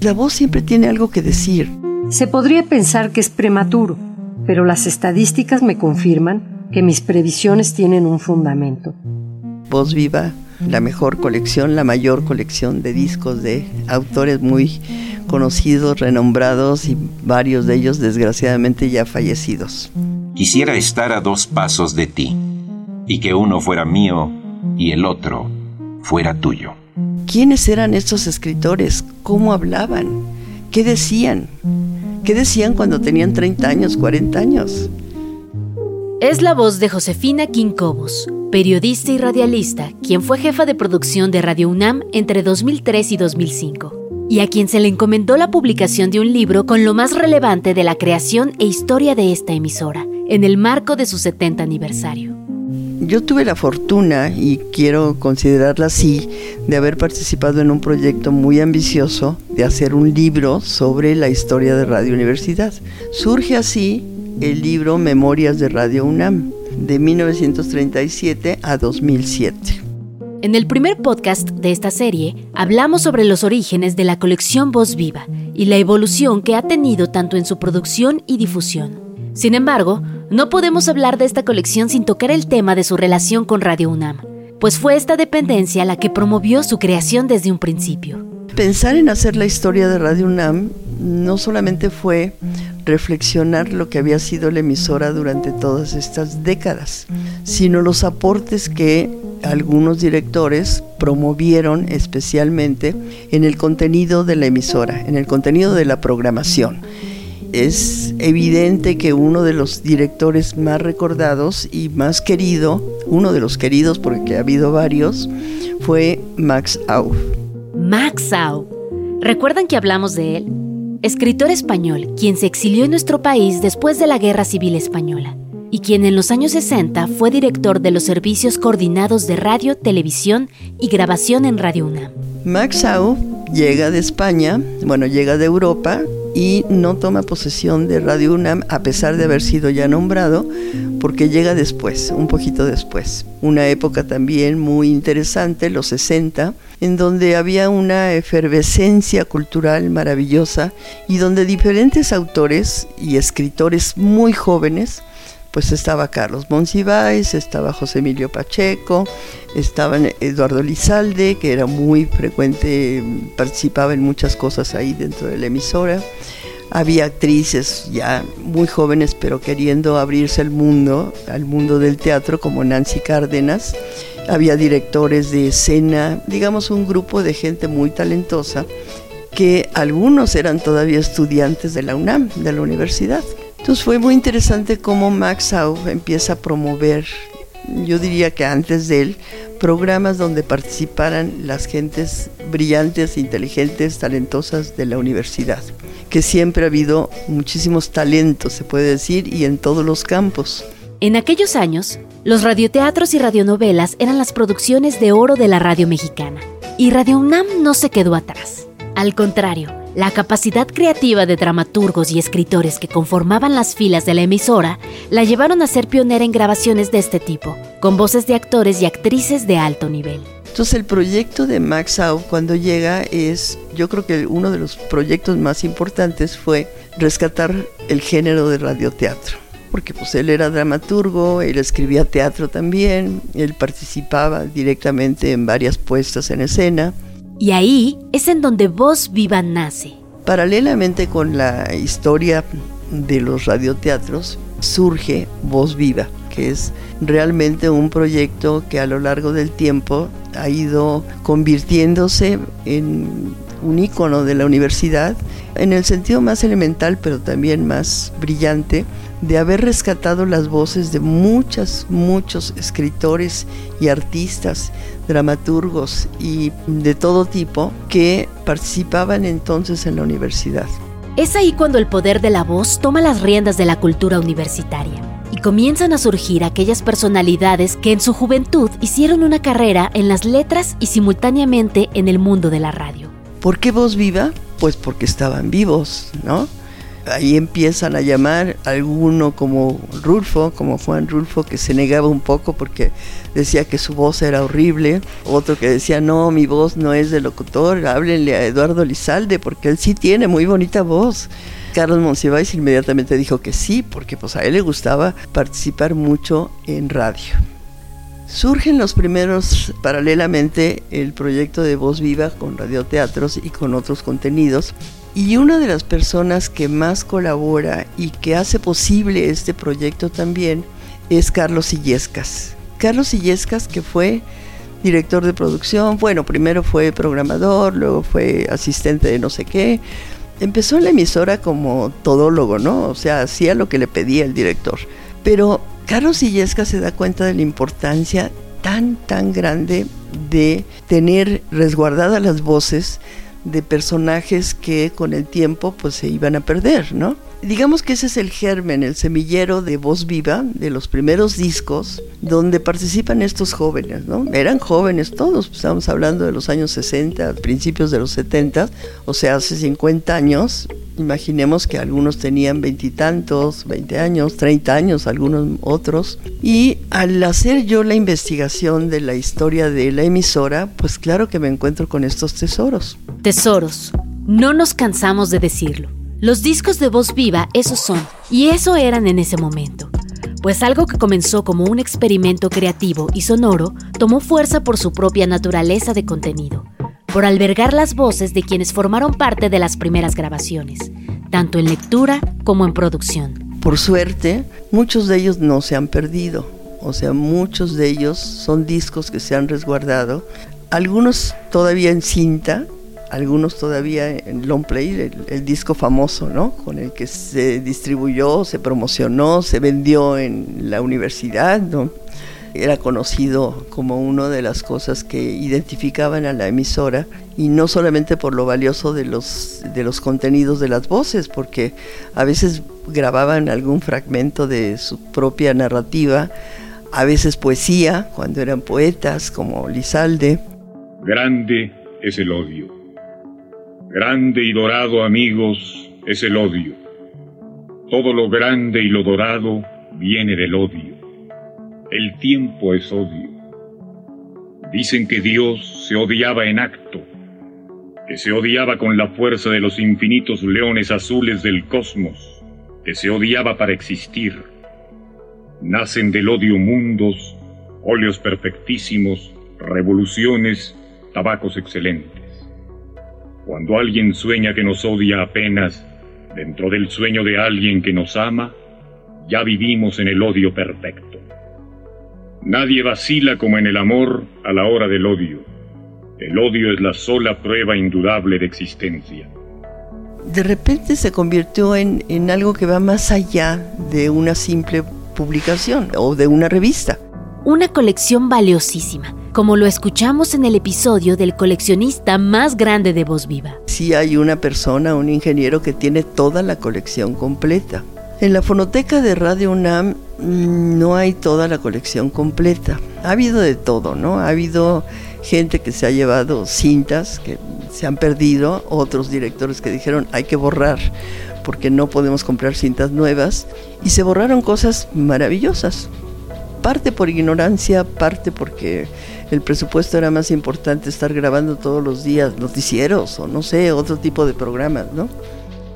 La voz siempre tiene algo que decir. Se podría pensar que es prematuro, pero las estadísticas me confirman que mis previsiones tienen un fundamento. Voz Viva, la mejor colección, la mayor colección de discos de autores muy conocidos, renombrados y varios de ellos desgraciadamente ya fallecidos. Quisiera estar a dos pasos de ti y que uno fuera mío y el otro fuera tuyo. ¿Quiénes eran estos escritores? ¿Cómo hablaban? ¿Qué decían? ¿Qué decían cuando tenían 30 años, 40 años? Es la voz de Josefina Quincobos, periodista y radialista, quien fue jefa de producción de Radio UNAM entre 2003 y 2005, y a quien se le encomendó la publicación de un libro con lo más relevante de la creación e historia de esta emisora, en el marco de su 70 aniversario. Yo tuve la fortuna, y quiero considerarla así, de haber participado en un proyecto muy ambicioso de hacer un libro sobre la historia de Radio Universidad. Surge así el libro Memorias de Radio UNAM, de 1937 a 2007. En el primer podcast de esta serie hablamos sobre los orígenes de la colección Voz Viva y la evolución que ha tenido tanto en su producción y difusión. Sin embargo, no podemos hablar de esta colección sin tocar el tema de su relación con Radio UNAM, pues fue esta dependencia la que promovió su creación desde un principio. Pensar en hacer la historia de Radio UNAM no solamente fue reflexionar lo que había sido la emisora durante todas estas décadas, sino los aportes que algunos directores promovieron especialmente en el contenido de la emisora, en el contenido de la programación es evidente que uno de los directores más recordados y más querido, uno de los queridos porque ha habido varios, fue Max Au. Max Au. ¿Recuerdan que hablamos de él? Escritor español, quien se exilió en nuestro país después de la Guerra Civil Española y quien en los años 60 fue director de los servicios coordinados de radio, televisión y grabación en Radio UNAM. Max Au llega de España, bueno, llega de Europa y no toma posesión de Radio UNAM a pesar de haber sido ya nombrado, porque llega después, un poquito después. Una época también muy interesante, los 60, en donde había una efervescencia cultural maravillosa y donde diferentes autores y escritores muy jóvenes pues estaba Carlos Monsiváis, estaba José Emilio Pacheco, estaba Eduardo Lizalde, que era muy frecuente, participaba en muchas cosas ahí dentro de la emisora. Había actrices ya muy jóvenes, pero queriendo abrirse al mundo, al mundo del teatro, como Nancy Cárdenas. Había directores de escena, digamos un grupo de gente muy talentosa, que algunos eran todavía estudiantes de la UNAM, de la universidad. Entonces fue muy interesante cómo Max Au empieza a promover, yo diría que antes de él, programas donde participaran las gentes brillantes, inteligentes, talentosas de la universidad, que siempre ha habido muchísimos talentos, se puede decir, y en todos los campos. En aquellos años, los radioteatros y radionovelas eran las producciones de oro de la radio mexicana, y Radio UNAM no se quedó atrás. Al contrario, la capacidad creativa de dramaturgos y escritores que conformaban las filas de la emisora la llevaron a ser pionera en grabaciones de este tipo, con voces de actores y actrices de alto nivel. Entonces el proyecto de Max Au cuando llega es, yo creo que uno de los proyectos más importantes fue rescatar el género de radioteatro porque pues él era dramaturgo, él escribía teatro también, él participaba directamente en varias puestas en escena y ahí es en donde Voz Viva nace. Paralelamente con la historia de los radioteatros, surge Voz Viva, que es realmente un proyecto que a lo largo del tiempo ha ido convirtiéndose en un ícono de la universidad, en el sentido más elemental, pero también más brillante, de haber rescatado las voces de muchos, muchos escritores y artistas, dramaturgos y de todo tipo que participaban entonces en la universidad. Es ahí cuando el poder de la voz toma las riendas de la cultura universitaria y comienzan a surgir aquellas personalidades que en su juventud hicieron una carrera en las letras y simultáneamente en el mundo de la radio. ¿Por qué voz viva? Pues porque estaban vivos, ¿no? ahí empiezan a llamar alguno como Rulfo, como Juan Rulfo, que se negaba un poco porque decía que su voz era horrible, otro que decía, no, mi voz no es de locutor, háblenle a Eduardo Lizalde porque él sí tiene muy bonita voz. Carlos Monsiváis inmediatamente dijo que sí, porque pues a él le gustaba participar mucho en radio. Surgen los primeros, paralelamente, el proyecto de Voz Viva con radioteatros y con otros contenidos. Y una de las personas que más colabora y que hace posible este proyecto también es Carlos Illescas. Carlos Illescas, que fue director de producción, bueno, primero fue programador, luego fue asistente de no sé qué. Empezó en la emisora como todólogo, ¿no? O sea, hacía lo que le pedía el director. Pero Carlos Illescas se da cuenta de la importancia tan, tan grande de tener resguardadas las voces de personajes que con el tiempo pues se iban a perder, ¿no? Digamos que ese es el germen, el semillero de voz viva de los primeros discos donde participan estos jóvenes, ¿no? Eran jóvenes todos, pues, estamos hablando de los años 60, principios de los 70, o sea, hace 50 años. Imaginemos que algunos tenían veintitantos, 20 años, 30 años, algunos otros. Y al hacer yo la investigación de la historia de la emisora, pues claro que me encuentro con estos tesoros. Tesoros. No nos cansamos de decirlo. Los discos de voz viva, esos son, y eso eran en ese momento. Pues algo que comenzó como un experimento creativo y sonoro tomó fuerza por su propia naturaleza de contenido, por albergar las voces de quienes formaron parte de las primeras grabaciones, tanto en lectura como en producción. Por suerte, muchos de ellos no se han perdido, o sea, muchos de ellos son discos que se han resguardado, algunos todavía en cinta, algunos todavía en long play, el, disco famoso, ¿no? Con el que se distribuyó, se promocionó, se vendió en la universidad, ¿no? Era conocido como una de las cosas que identificaban a la emisora y no solamente por lo valioso de los, de los contenidos de las voces, porque a veces grababan algún fragmento de su propia narrativa, a veces poesía, cuando eran poetas como Lizalde. Grande es el odio Grande y dorado, amigos, es el odio. Todo lo grande y lo dorado viene del odio. El tiempo es odio. Dicen que Dios se odiaba en acto, que se odiaba con la fuerza de los infinitos leones azules del cosmos, que se odiaba para existir. Nacen del odio mundos, óleos perfectísimos, revoluciones, tabacos excelentes. Cuando alguien sueña que nos odia apenas, dentro del sueño de alguien que nos ama, ya vivimos en el odio perfecto. Nadie vacila como en el amor a la hora del odio. El odio es la sola prueba indudable de existencia. De repente se convirtió en, en algo que va más allá de una simple publicación o de una revista. Una colección valiosísima como lo escuchamos en el episodio del coleccionista más grande de Voz Viva. Sí hay una persona, un ingeniero que tiene toda la colección completa. En la fonoteca de Radio UNAM mm, no hay toda la colección completa. Ha habido de todo, ¿no? Ha habido gente que se ha llevado cintas que se han perdido, otros directores que dijeron hay que borrar porque no podemos comprar cintas nuevas y se borraron cosas maravillosas. Parte por ignorancia, parte porque el presupuesto era más importante estar grabando todos los días noticieros o no sé, otro tipo de programas, ¿no?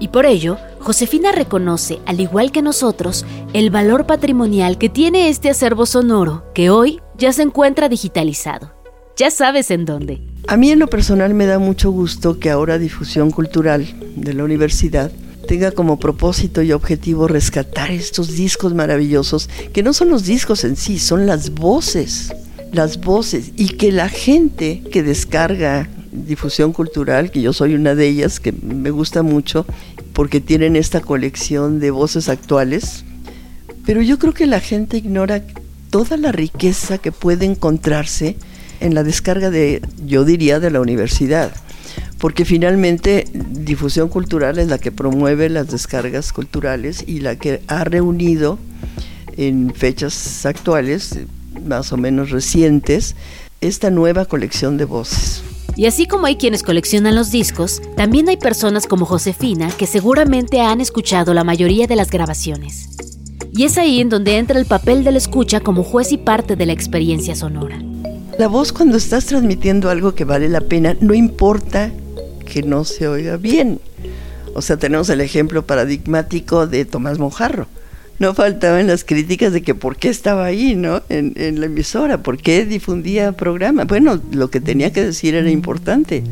Y por ello, Josefina reconoce, al igual que nosotros, el valor patrimonial que tiene este acervo sonoro, que hoy ya se encuentra digitalizado. Ya sabes en dónde. A mí en lo personal me da mucho gusto que ahora Difusión Cultural de la universidad tenga como propósito y objetivo rescatar estos discos maravillosos, que no son los discos en sí, son las voces las voces y que la gente que descarga difusión cultural, que yo soy una de ellas, que me gusta mucho, porque tienen esta colección de voces actuales, pero yo creo que la gente ignora toda la riqueza que puede encontrarse en la descarga de, yo diría, de la universidad, porque finalmente difusión cultural es la que promueve las descargas culturales y la que ha reunido en fechas actuales más o menos recientes esta nueva colección de voces. Y así como hay quienes coleccionan los discos, también hay personas como Josefina que seguramente han escuchado la mayoría de las grabaciones. Y es ahí en donde entra el papel del escucha como juez y parte de la experiencia sonora. La voz cuando estás transmitiendo algo que vale la pena, no importa que no se oiga bien. O sea, tenemos el ejemplo paradigmático de Tomás Monjarro no faltaban las críticas de que por qué estaba ahí, ¿no? En, en la emisora, por qué difundía programa. Bueno, lo que tenía que decir era importante.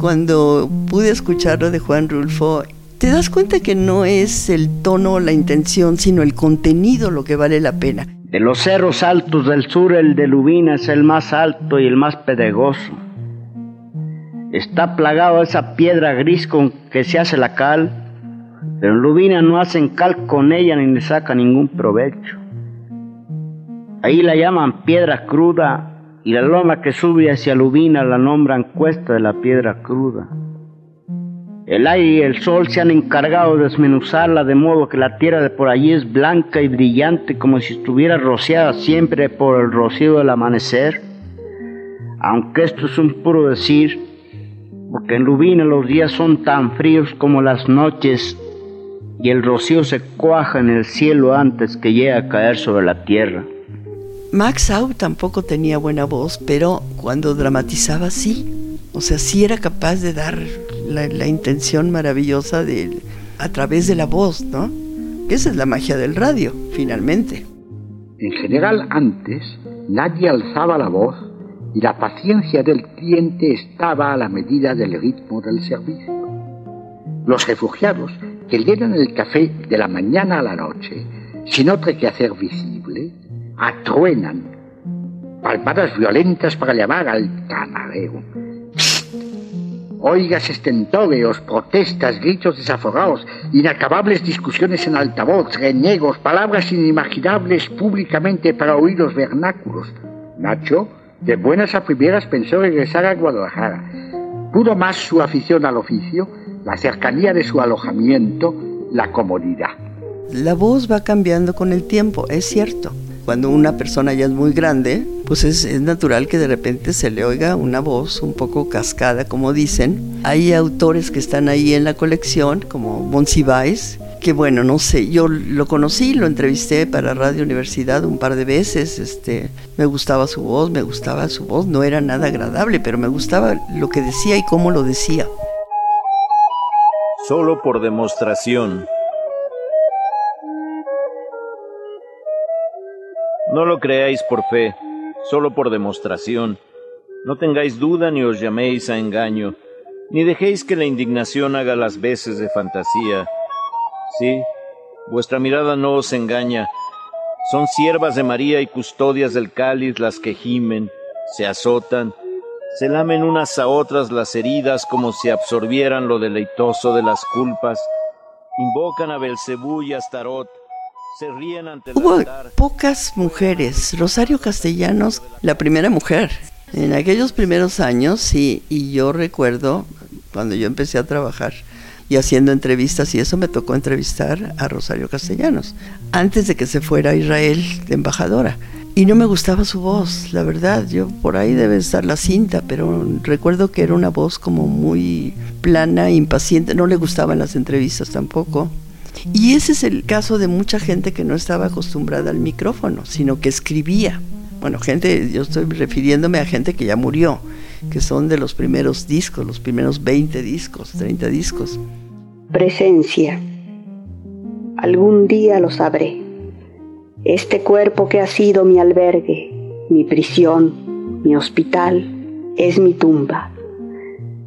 Cuando pude escucharlo de Juan Rulfo, te das cuenta que no es el tono o la intención, sino el contenido lo que vale la pena. De los cerros altos del sur, el de Lubina es el más alto y el más pedregoso. Está plagado esa piedra gris con que se hace la cal pero en Lubina no hacen cal con ella ni le saca ningún provecho. Ahí la llaman piedra cruda y la loma que sube hacia Lubina la nombran cuesta de la piedra cruda. El aire y el sol se han encargado de desmenuzarla de modo que la tierra de por allí es blanca y brillante como si estuviera rociada siempre por el rocío del amanecer. Aunque esto es un puro decir, porque en Lubina los días son tan fríos como las noches y el rocío se cuaja en el cielo antes que llegue a caer sobre la tierra. Max Au tampoco tenía buena voz, pero cuando dramatizaba sí. O sea, sí era capaz de dar la, intención maravillosa de, a través de la voz, ¿no? Esa es la magia del radio, finalmente. En general, antes nadie alzaba la voz y la paciencia del cliente estaba a la medida del ritmo del servicio. Los refugiados que llenan el café de la mañana a la noche, sin otro que hacer visible, atruenan, palmadas violentas para llamar al camarero. Oigas estentóreos, protestas, gritos desaforados, inacabables discusiones en altavoz, reniegos, palabras inimaginables públicamente para oídos vernáculos. Nacho, de buenas a primeras, pensó regresar a Guadalajara. Pudo más su afición al oficio la cercanía de su alojamiento, la comodidad. La voz va cambiando con el tiempo, es cierto. Cuando una persona ya es muy grande, pues es, natural que de repente se le oiga una voz un poco cascada, como dicen. Hay autores que están ahí en la colección, como Monsiváis, que bueno, no sé, yo lo conocí, lo entrevisté para Radio Universidad un par de veces, este, me gustaba su voz, me gustaba su voz, no era nada agradable, pero me gustaba lo que decía y cómo lo decía solo por demostración. No lo creáis por fe, solo por demostración. No tengáis duda ni os llaméis a engaño, ni dejéis que la indignación haga las veces de fantasía. Sí, vuestra mirada no os engaña. Son siervas de María y custodias del cáliz las que gimen, se azotan, se lamen unas a otras las heridas como si absorbieran lo deleitoso de las culpas, invocan a Belcebú y a Astarot, se ríen ante el Hubo pocas mujeres. Rosario Castellanos, la primera mujer. En aquellos primeros años, sí, y yo recuerdo cuando yo empecé a trabajar y haciendo entrevistas, y eso me tocó entrevistar a Rosario Castellanos, antes de que se fuera a Israel de embajadora. Y no me gustaba su voz, la verdad. Yo por ahí debe estar la cinta, pero recuerdo que era una voz como muy plana, impaciente. No le gustaban las entrevistas tampoco. Y ese es el caso de mucha gente que no estaba acostumbrada al micrófono, sino que escribía. Bueno, gente, yo estoy refiriéndome a gente que ya murió, que son de los primeros discos, los primeros 20 discos, 30 discos. Presencia. Algún día lo sabré. Este cuerpo que ha sido mi albergue, mi prisión, mi hospital, es mi tumba.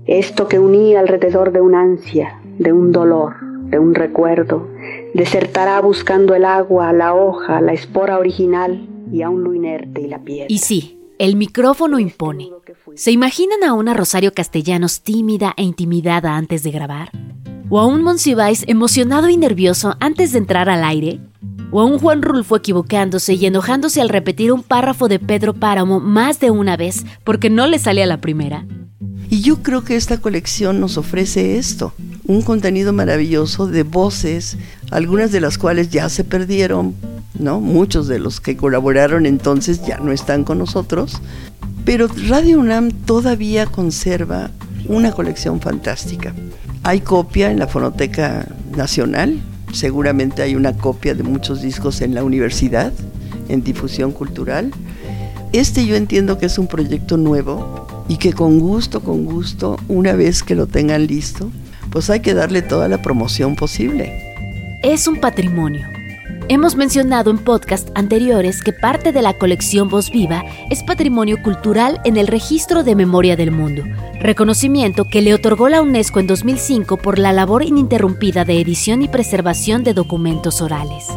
Esto que uní alrededor de una ansia, de un dolor, de un recuerdo, desertará buscando el agua, la hoja, la espora original y aún lo inerte y la piedra. Y sí, el micrófono impone. ¿Se imaginan a una Rosario Castellanos tímida e intimidada antes de grabar? ¿O a un Monsiváis emocionado y nervioso antes de entrar al aire? o a un Juan Rulfo equivocándose y enojándose al repetir un párrafo de Pedro Páramo más de una vez porque no le sale a la primera. Y yo creo que esta colección nos ofrece esto, un contenido maravilloso de voces, algunas de las cuales ya se perdieron, ¿no? Muchos de los que colaboraron entonces ya no están con nosotros, Pero Radio UNAM todavía conserva una colección fantástica. Hay copia en la Fonoteca Nacional, seguramente hay una copia de muchos discos en la universidad, en difusión cultural. Este yo entiendo que es un proyecto nuevo y que con gusto, con gusto, una vez que lo tengan listo, pues hay que darle toda la promoción posible. Es un patrimonio. Hemos mencionado en podcast anteriores que parte de la colección Voz Viva es patrimonio cultural en el Registro de Memoria del Mundo, reconocimiento que le otorgó la UNESCO en 2005 por la labor ininterrumpida de edición y preservación de documentos orales.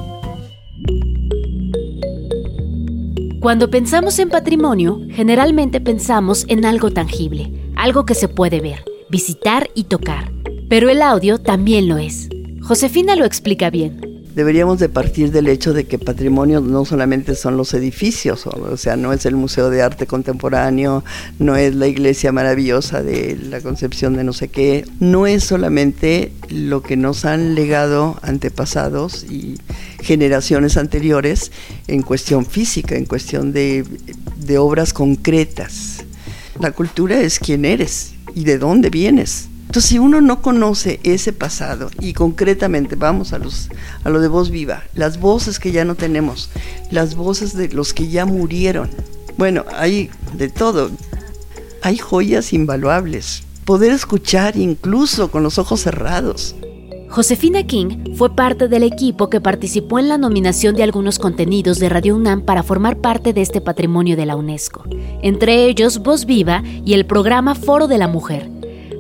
Cuando pensamos en patrimonio, generalmente pensamos en algo tangible, algo que se puede ver, visitar y tocar. Pero el audio también lo es. Josefina lo explica bien. Deberíamos de partir del hecho de que patrimonio no solamente son los edificios, o sea, no es el Museo de Arte Contemporáneo, no es la iglesia maravillosa de la concepción de no sé qué, no es solamente lo que nos han legado antepasados y generaciones anteriores en cuestión física, en cuestión de, de obras concretas. La cultura es quién eres y de dónde vienes. Entonces, si uno no conoce ese pasado y concretamente vamos a a lo de voz viva, las voces que ya no tenemos, las voces de los que ya murieron. Bueno, hay de todo. Hay joyas invaluables. Poder escuchar incluso con los ojos cerrados. Josefina King fue parte del equipo que participó en la nominación de algunos contenidos de Radio UNAM para formar parte de este patrimonio de la UNESCO, entre ellos Voz Viva y el programa Foro de la Mujer,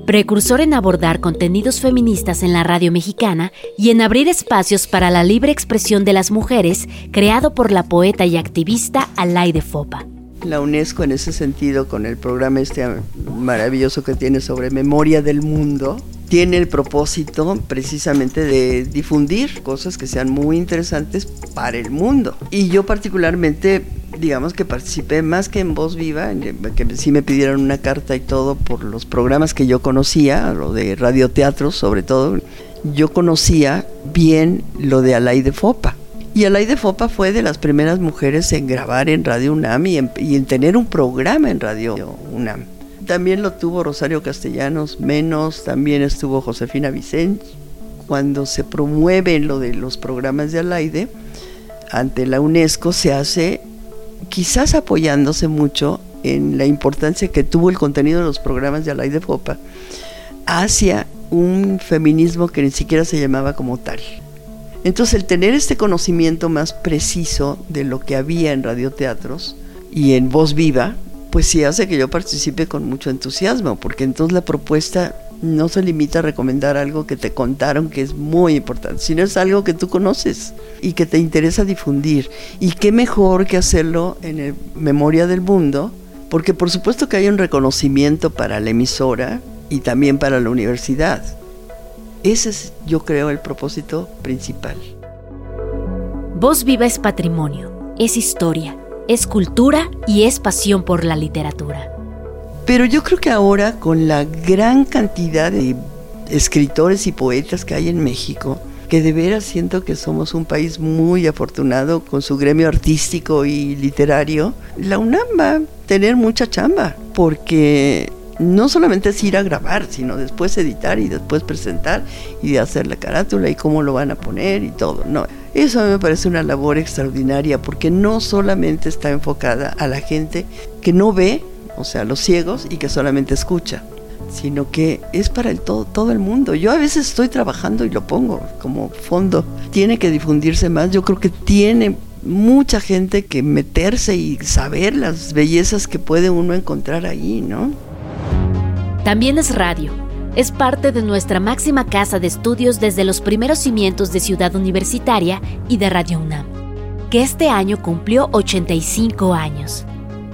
precursor en abordar contenidos feministas en la radio mexicana y en abrir espacios para la libre expresión de las mujeres, creado por la poeta y activista Alaide Fopa. La UNESCO en ese sentido, con el programa este maravilloso que tiene sobre memoria del mundo, tiene el propósito precisamente de difundir cosas que sean muy interesantes para el mundo. Y yo particularmente, digamos que participé más que en Voz Viva, que sí me pidieron una carta y todo por los programas que yo conocía, lo de radioteatro sobre todo. Yo conocía bien lo de Alaide Fopa. Y Alaide Fopa fue de las primeras mujeres en grabar en Radio UNAM y en, y en tener un programa en Radio UNAM. También lo tuvo Rosario Castellanos, menos, también estuvo Josefina Vicente. Cuando se promueve lo de los programas de Alaide, ante la UNESCO se hace quizás apoyándose mucho en la importancia que tuvo el contenido de los programas de Alaide Fopa hacia un feminismo que ni siquiera se llamaba como tal. Entonces el tener este conocimiento más preciso de lo que había en radioteatros y en voz viva, pues sí hace que yo participe con mucho entusiasmo, porque entonces la propuesta no se limita a recomendar algo que te contaron que es muy importante, sino es algo que tú conoces y que te interesa difundir. Y qué mejor que hacerlo en el Memoria del Mundo, porque por supuesto que hay un reconocimiento para la emisora y también para la universidad. Ese es, yo creo, el propósito principal. Voz viva es patrimonio, es historia, es cultura y es pasión por la literatura. Pero yo creo que ahora con la gran cantidad de escritores y poetas que hay en México, que de veras siento que somos un país muy afortunado con su gremio artístico y literario, la UNAM va a tener mucha chamba, porque no solamente es ir a grabar, sino después editar y después presentar y hacer la carátula y cómo lo van a poner y todo. No, eso a mí me parece una labor extraordinaria porque no solamente está enfocada a la gente que no ve, o sea, los ciegos y que solamente escucha, sino que es para el todo, todo el mundo. Yo a veces estoy trabajando y lo pongo como fondo. Tiene que difundirse más. Yo creo que tiene mucha gente que meterse y saber las bellezas que puede uno encontrar ahí, ¿no? También es radio. Es parte de nuestra máxima casa de estudios desde los primeros cimientos de Ciudad Universitaria y de Radio UNAM, que este año cumplió 85 años.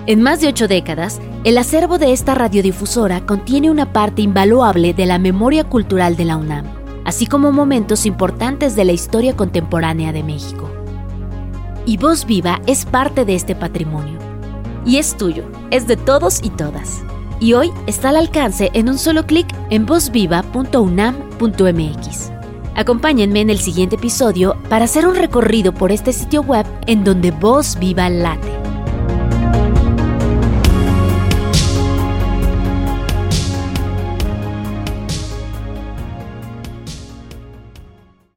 En más de ocho décadas, el acervo de esta radiodifusora contiene una parte invaluable de la memoria cultural de la UNAM, así como momentos importantes de la historia contemporánea de México. Y Voz Viva es parte de este patrimonio. Y es tuyo, es de todos y todas. Y hoy está al alcance en un solo clic en vozviva.unam.mx. Acompáñenme en el siguiente episodio para hacer un recorrido por este sitio web en donde Voz Viva late.